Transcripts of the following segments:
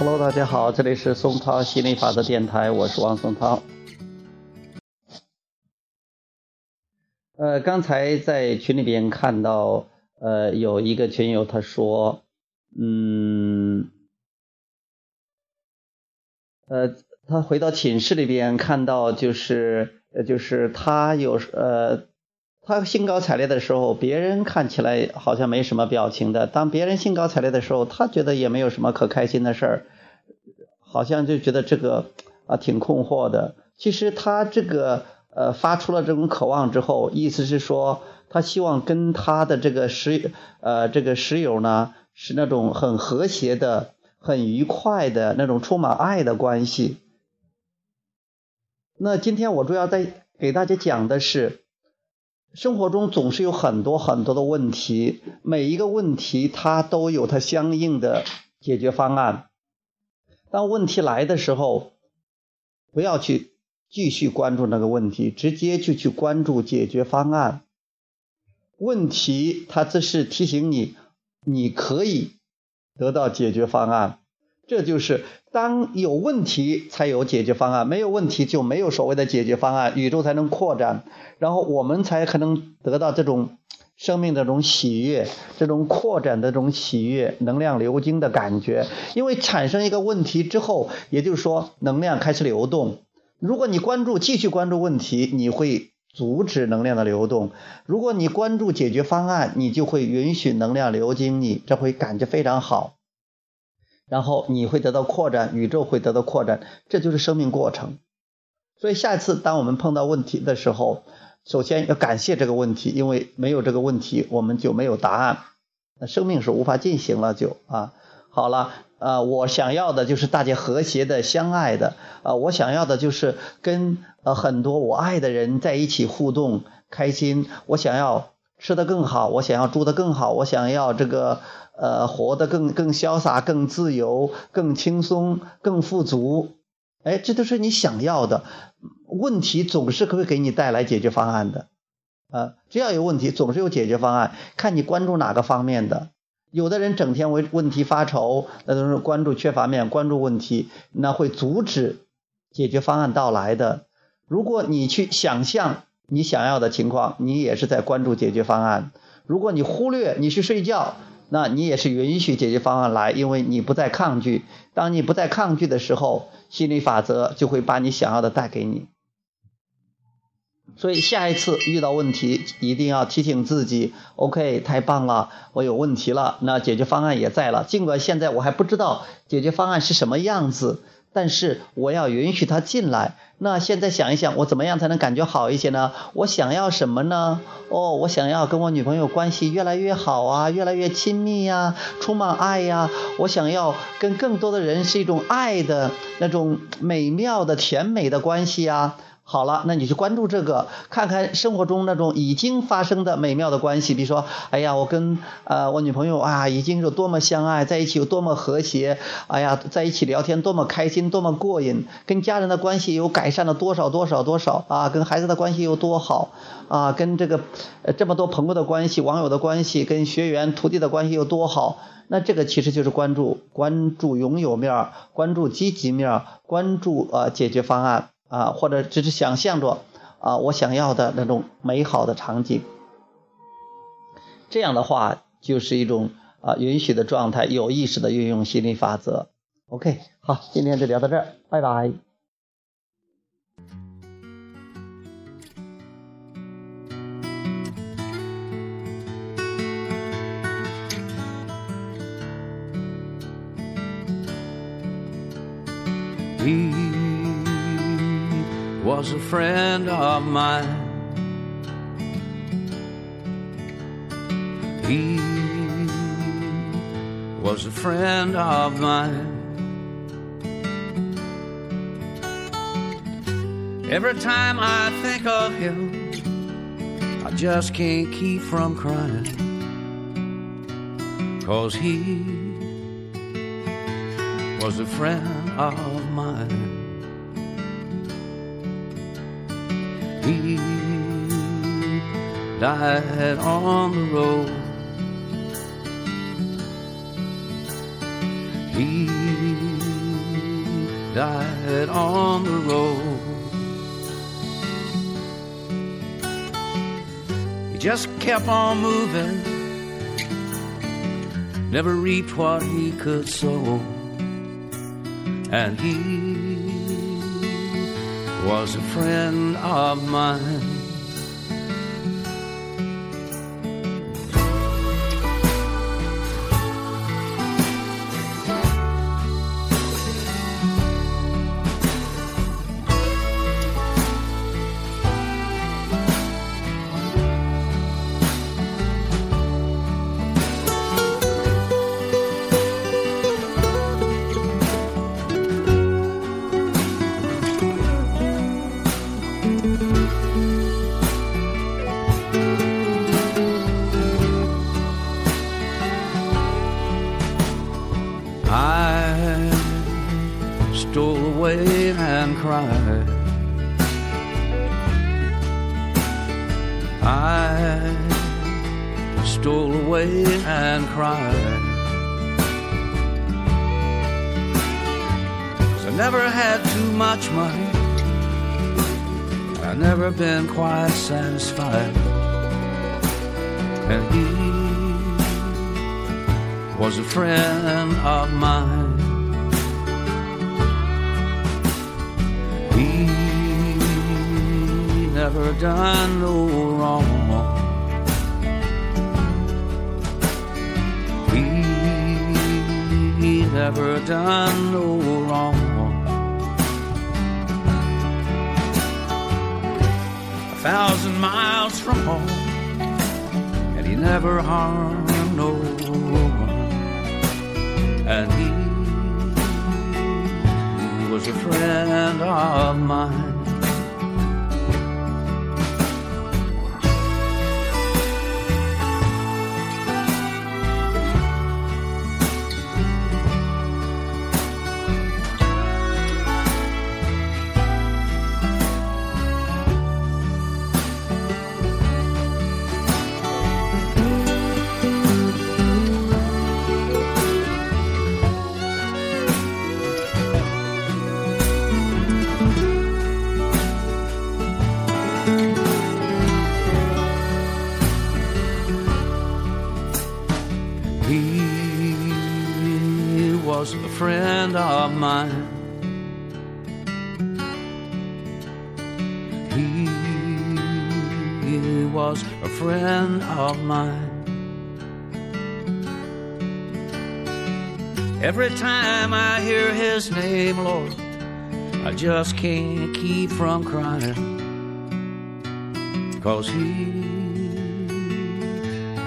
Hello，大家好，这里是松涛心理法则电台，我是王松涛。呃，刚才在群里边看到，呃，有一个群友他说，嗯，呃，他回到寝室里边看到，就是呃，就是他有呃。他兴高采烈的时候，别人看起来好像没什么表情的；当别人兴高采烈的时候，他觉得也没有什么可开心的事儿，好像就觉得这个啊挺困惑的。其实他这个呃发出了这种渴望之后，意思是说他希望跟他的这个室呃这个室友呢是那种很和谐的、很愉快的那种充满爱的关系。那今天我主要在给大家讲的是。生活中总是有很多很多的问题，每一个问题它都有它相应的解决方案。当问题来的时候，不要去继续关注那个问题，直接就去关注解决方案。问题它这是提醒你，你可以得到解决方案。这就是当有问题才有解决方案，没有问题就没有所谓的解决方案，宇宙才能扩展，然后我们才可能得到这种生命的这种喜悦，这种扩展的这种喜悦，能量流经的感觉。因为产生一个问题之后，也就是说能量开始流动。如果你关注继续关注问题，你会阻止能量的流动；如果你关注解决方案，你就会允许能量流经你，这会感觉非常好。然后你会得到扩展，宇宙会得到扩展，这就是生命过程。所以下一次当我们碰到问题的时候，首先要感谢这个问题，因为没有这个问题，我们就没有答案，那生命是无法进行了。就啊，好了，呃，我想要的就是大家和谐的、相爱的，啊，我想要的就是跟呃很多我爱的人在一起互动，开心。我想要吃得更好，我想要住得更好，我想要这个。呃，活得更更潇洒、更自由、更轻松、更富足，哎，这都是你想要的。问题总是会给你带来解决方案的，啊，只要有问题，总是有解决方案，看你关注哪个方面的。有的人整天为问题发愁，那都是关注缺乏面，关注问题，那会阻止解决方案到来的。如果你去想象你想要的情况，你也是在关注解决方案。如果你忽略，你去睡觉。那你也是允许解决方案来，因为你不再抗拒。当你不再抗拒的时候，心理法则就会把你想要的带给你。所以下一次遇到问题，一定要提醒自己：OK，太棒了，我有问题了，那解决方案也在了。尽管现在我还不知道解决方案是什么样子。但是我要允许他进来。那现在想一想，我怎么样才能感觉好一些呢？我想要什么呢？哦，我想要跟我女朋友关系越来越好啊，越来越亲密呀，充满爱呀。我想要跟更多的人是一种爱的那种美妙的甜美的关系啊。好了，那你去关注这个，看看生活中那种已经发生的美妙的关系，比如说，哎呀，我跟呃我女朋友啊，已经有多么相爱，在一起有多么和谐，哎呀，在一起聊天多么开心，多么过瘾，跟家人的关系有改善了多少多少多少啊，跟孩子的关系有多好啊，跟这个呃这么多朋友的关系、网友的关系、跟学员徒弟的关系有多好，那这个其实就是关注关注拥有面，关注积极面，关注呃解决方案。啊，或者只是想象着啊，我想要的那种美好的场景，这样的话就是一种啊允许的状态，有意识的运用心理法则。OK，好，今天就聊到这儿，拜拜。Was a friend of mine. He was a friend of mine. Every time I think of him, I just can't keep from crying. Cause he was a friend of mine. He died on the road. He died on the road. He just kept on moving, never reaped what he could sow, and he was a friend of mine. Stole away and cried. I stole away and cried. 'Cause I never had too much money. I've never been quite satisfied. And he was a friend of mine. Never done no wrong. He never done no wrong. A thousand miles from home, and he never harmed no one and he was a friend of mine. Mine. He was a friend of mine. Every time I hear his name, Lord, I just can't keep from crying. Cause he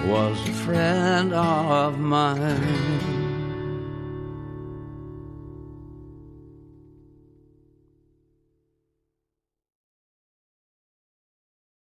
was a friend of mine.